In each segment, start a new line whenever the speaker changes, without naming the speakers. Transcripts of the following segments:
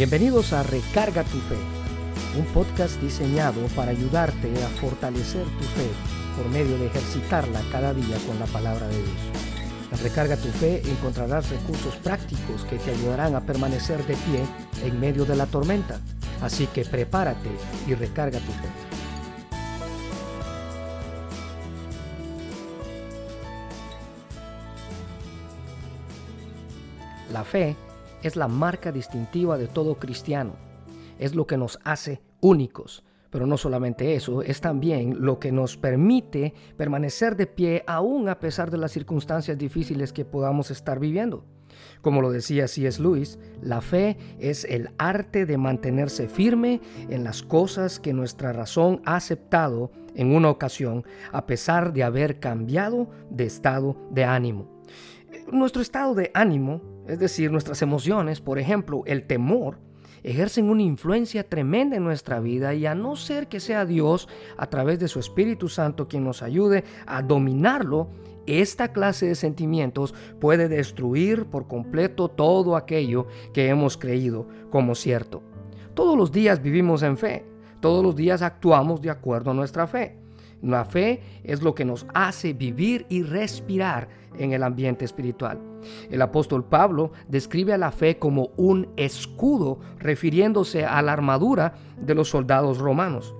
Bienvenidos a Recarga tu Fe, un podcast diseñado para ayudarte a fortalecer tu fe por medio de ejercitarla cada día con la palabra de Dios. En Recarga tu Fe encontrarás recursos prácticos que te ayudarán a permanecer de pie en medio de la tormenta. Así que prepárate y recarga tu fe. La fe es la marca distintiva de todo cristiano. Es lo que nos hace únicos. Pero no solamente eso, es también lo que nos permite permanecer de pie aún a pesar de las circunstancias difíciles que podamos estar viviendo. Como lo decía C.S. Lewis, la fe es el arte de mantenerse firme en las cosas que nuestra razón ha aceptado en una ocasión, a pesar de haber cambiado de estado de ánimo. Nuestro estado de ánimo es decir, nuestras emociones, por ejemplo, el temor, ejercen una influencia tremenda en nuestra vida y a no ser que sea Dios a través de su Espíritu Santo quien nos ayude a dominarlo, esta clase de sentimientos puede destruir por completo todo aquello que hemos creído como cierto. Todos los días vivimos en fe, todos los días actuamos de acuerdo a nuestra fe. La fe es lo que nos hace vivir y respirar en el ambiente espiritual. El apóstol Pablo describe a la fe como un escudo, refiriéndose a la armadura de los soldados romanos.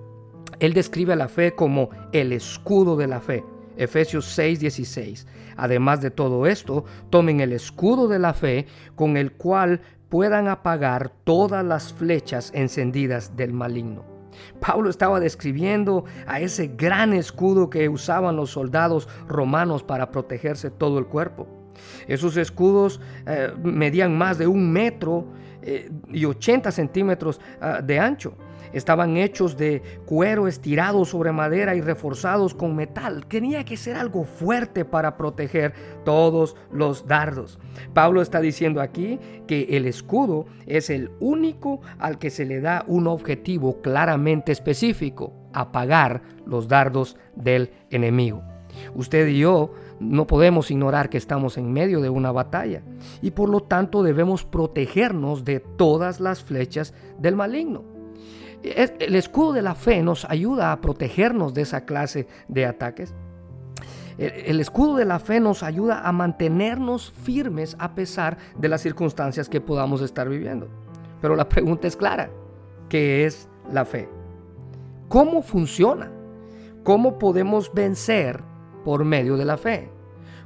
Él describe a la fe como el escudo de la fe. Efesios 6:16. Además de todo esto, tomen el escudo de la fe con el cual puedan apagar todas las flechas encendidas del maligno. Pablo estaba describiendo a ese gran escudo que usaban los soldados romanos para protegerse todo el cuerpo. Esos escudos eh, medían más de un metro eh, y 80 centímetros ah, de ancho. Estaban hechos de cuero estirado sobre madera y reforzados con metal. Tenía que ser algo fuerte para proteger todos los dardos. Pablo está diciendo aquí que el escudo es el único al que se le da un objetivo claramente específico, apagar los dardos del enemigo. Usted y yo no podemos ignorar que estamos en medio de una batalla y por lo tanto debemos protegernos de todas las flechas del maligno. El escudo de la fe nos ayuda a protegernos de esa clase de ataques. El escudo de la fe nos ayuda a mantenernos firmes a pesar de las circunstancias que podamos estar viviendo. Pero la pregunta es clara. ¿Qué es la fe? ¿Cómo funciona? ¿Cómo podemos vencer por medio de la fe?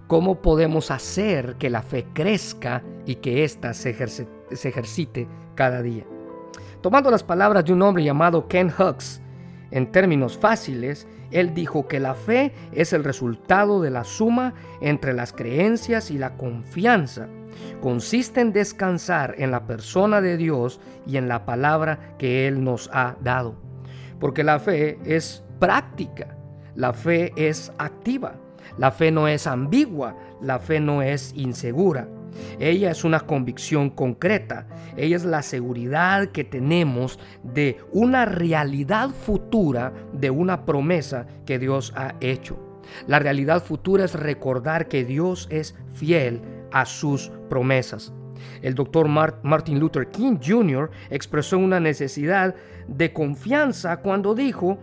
¿Cómo podemos hacer que la fe crezca y que ésta se, se ejercite cada día? Tomando las palabras de un hombre llamado Ken Hux, en términos fáciles, él dijo que la fe es el resultado de la suma entre las creencias y la confianza. Consiste en descansar en la persona de Dios y en la palabra que Él nos ha dado. Porque la fe es práctica, la fe es activa, la fe no es ambigua, la fe no es insegura. Ella es una convicción concreta. Ella es la seguridad que tenemos de una realidad futura, de una promesa que Dios ha hecho. La realidad futura es recordar que Dios es fiel a sus promesas. El doctor Martin Luther King Jr. expresó una necesidad de confianza cuando dijo,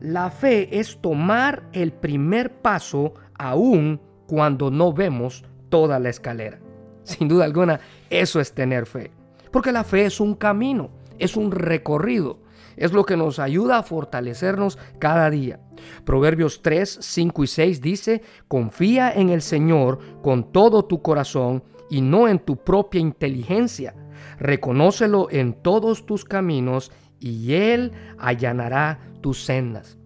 la fe es tomar el primer paso aún cuando no vemos toda la escalera. Sin duda alguna, eso es tener fe. Porque la fe es un camino, es un recorrido. Es lo que nos ayuda a fortalecernos cada día. Proverbios 3, 5 y 6 dice, confía en el Señor con todo tu corazón y no en tu propia inteligencia. Reconócelo en todos tus caminos y Él allanará tus sendas.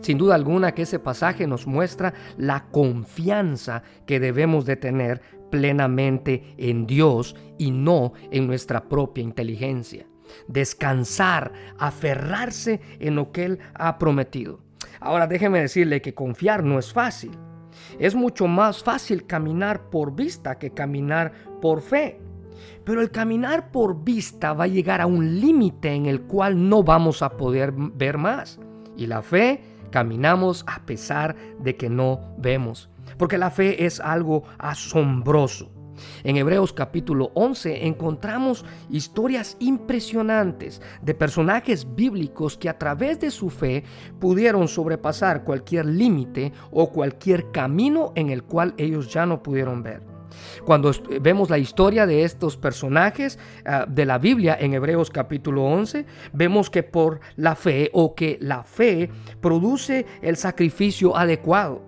Sin duda alguna que ese pasaje nos muestra la confianza que debemos de tener plenamente en Dios y no en nuestra propia inteligencia. Descansar, aferrarse en lo que Él ha prometido. Ahora déjeme decirle que confiar no es fácil. Es mucho más fácil caminar por vista que caminar por fe. Pero el caminar por vista va a llegar a un límite en el cual no vamos a poder ver más. Y la fe caminamos a pesar de que no vemos porque la fe es algo asombroso. En Hebreos capítulo 11 encontramos historias impresionantes de personajes bíblicos que a través de su fe pudieron sobrepasar cualquier límite o cualquier camino en el cual ellos ya no pudieron ver. Cuando vemos la historia de estos personajes ah, de la Biblia en Hebreos capítulo 11, vemos que por la fe o que la fe produce el sacrificio adecuado.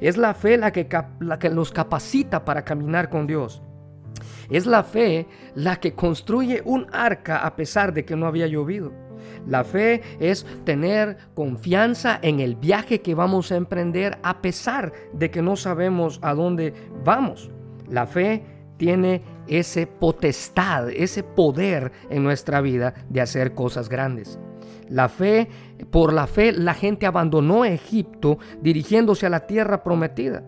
Es la fe la que, la que nos capacita para caminar con Dios. Es la fe la que construye un arca a pesar de que no había llovido. La fe es tener confianza en el viaje que vamos a emprender a pesar de que no sabemos a dónde vamos. La fe tiene ese potestad, ese poder en nuestra vida de hacer cosas grandes. La fe, por la fe, la gente abandonó Egipto dirigiéndose a la tierra prometida.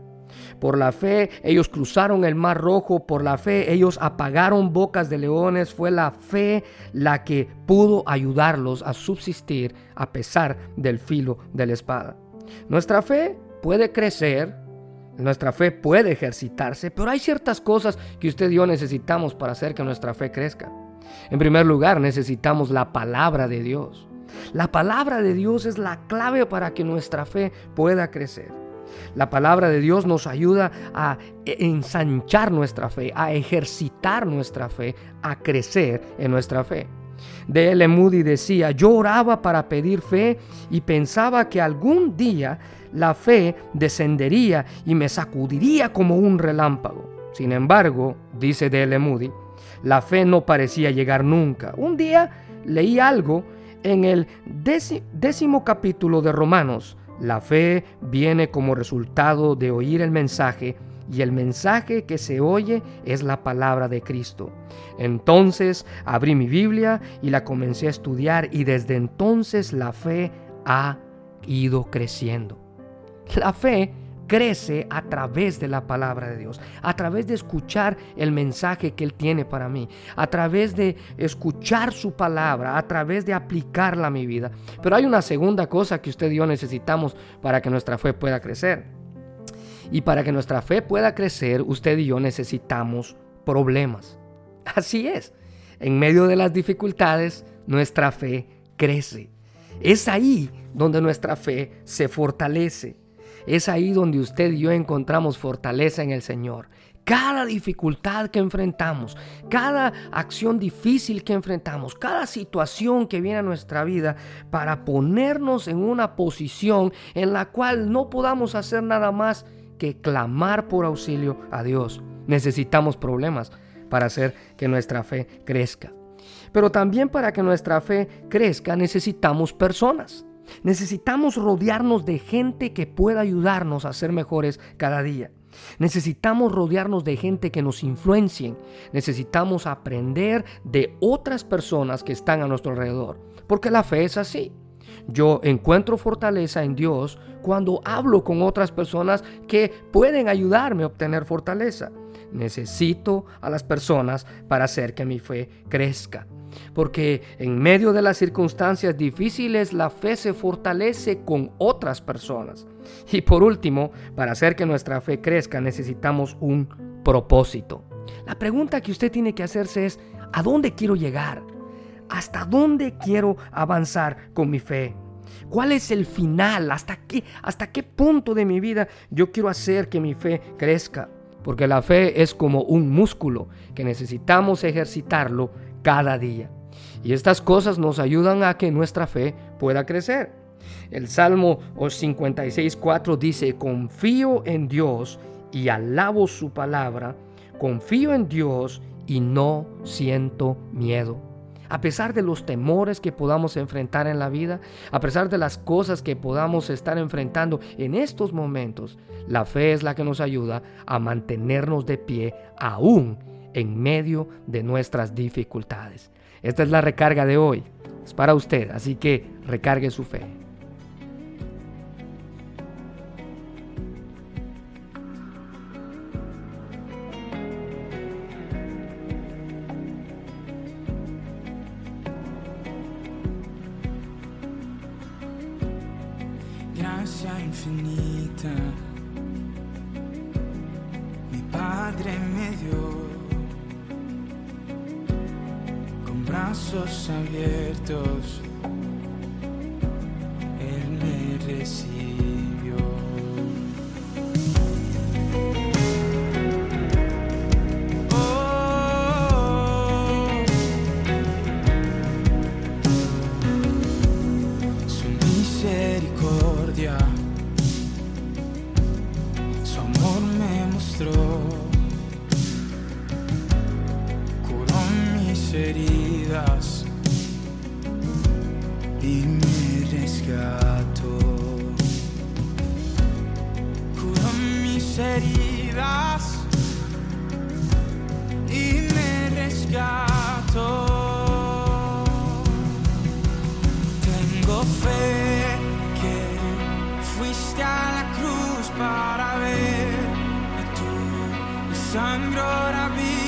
Por la fe ellos cruzaron el mar rojo, por la fe ellos apagaron bocas de leones, fue la fe la que pudo ayudarlos a subsistir a pesar del filo de la espada. Nuestra fe puede crecer, nuestra fe puede ejercitarse, pero hay ciertas cosas que usted y yo necesitamos para hacer que nuestra fe crezca. En primer lugar, necesitamos la palabra de Dios. La palabra de Dios es la clave para que nuestra fe pueda crecer. La palabra de Dios nos ayuda a ensanchar nuestra fe, a ejercitar nuestra fe, a crecer en nuestra fe. De L. Moody decía, yo oraba para pedir fe y pensaba que algún día la fe descendería y me sacudiría como un relámpago. Sin embargo, dice D.L. Moody, la fe no parecía llegar nunca. Un día leí algo en el décimo capítulo de Romanos. La fe viene como resultado de oír el mensaje y el mensaje que se oye es la palabra de Cristo. Entonces abrí mi Biblia y la comencé a estudiar y desde entonces la fe ha ido creciendo. La fe crece a través de la palabra de Dios, a través de escuchar el mensaje que Él tiene para mí, a través de escuchar su palabra, a través de aplicarla a mi vida. Pero hay una segunda cosa que usted y yo necesitamos para que nuestra fe pueda crecer. Y para que nuestra fe pueda crecer, usted y yo necesitamos problemas. Así es. En medio de las dificultades, nuestra fe crece. Es ahí donde nuestra fe se fortalece. Es ahí donde usted y yo encontramos fortaleza en el Señor. Cada dificultad que enfrentamos, cada acción difícil que enfrentamos, cada situación que viene a nuestra vida para ponernos en una posición en la cual no podamos hacer nada más que clamar por auxilio a Dios. Necesitamos problemas para hacer que nuestra fe crezca. Pero también para que nuestra fe crezca necesitamos personas. Necesitamos rodearnos de gente que pueda ayudarnos a ser mejores cada día. Necesitamos rodearnos de gente que nos influencien. Necesitamos aprender de otras personas que están a nuestro alrededor. Porque la fe es así. Yo encuentro fortaleza en Dios cuando hablo con otras personas que pueden ayudarme a obtener fortaleza. Necesito a las personas para hacer que mi fe crezca porque en medio de las circunstancias difíciles la fe se fortalece con otras personas. Y por último, para hacer que nuestra fe crezca necesitamos un propósito. La pregunta que usted tiene que hacerse es, ¿a dónde quiero llegar? ¿Hasta dónde quiero avanzar con mi fe? ¿Cuál es el final? ¿Hasta qué, ¿Hasta qué punto de mi vida yo quiero hacer que mi fe crezca? Porque la fe es como un músculo que necesitamos ejercitarlo cada día. Y estas cosas nos ayudan a que nuestra fe pueda crecer. El Salmo 56.4 dice, confío en Dios y alabo su palabra, confío en Dios y no siento miedo. A pesar de los temores que podamos enfrentar en la vida, a pesar de las cosas que podamos estar enfrentando en estos momentos, la fe es la que nos ayuda a mantenernos de pie aún en medio de nuestras dificultades. Esta es la recarga de hoy. Es para usted, así que recargue su fe.
brazos abiertos, Él me recibió. Oh. Su misericordia, su amor me mostró. Curó. sangró la.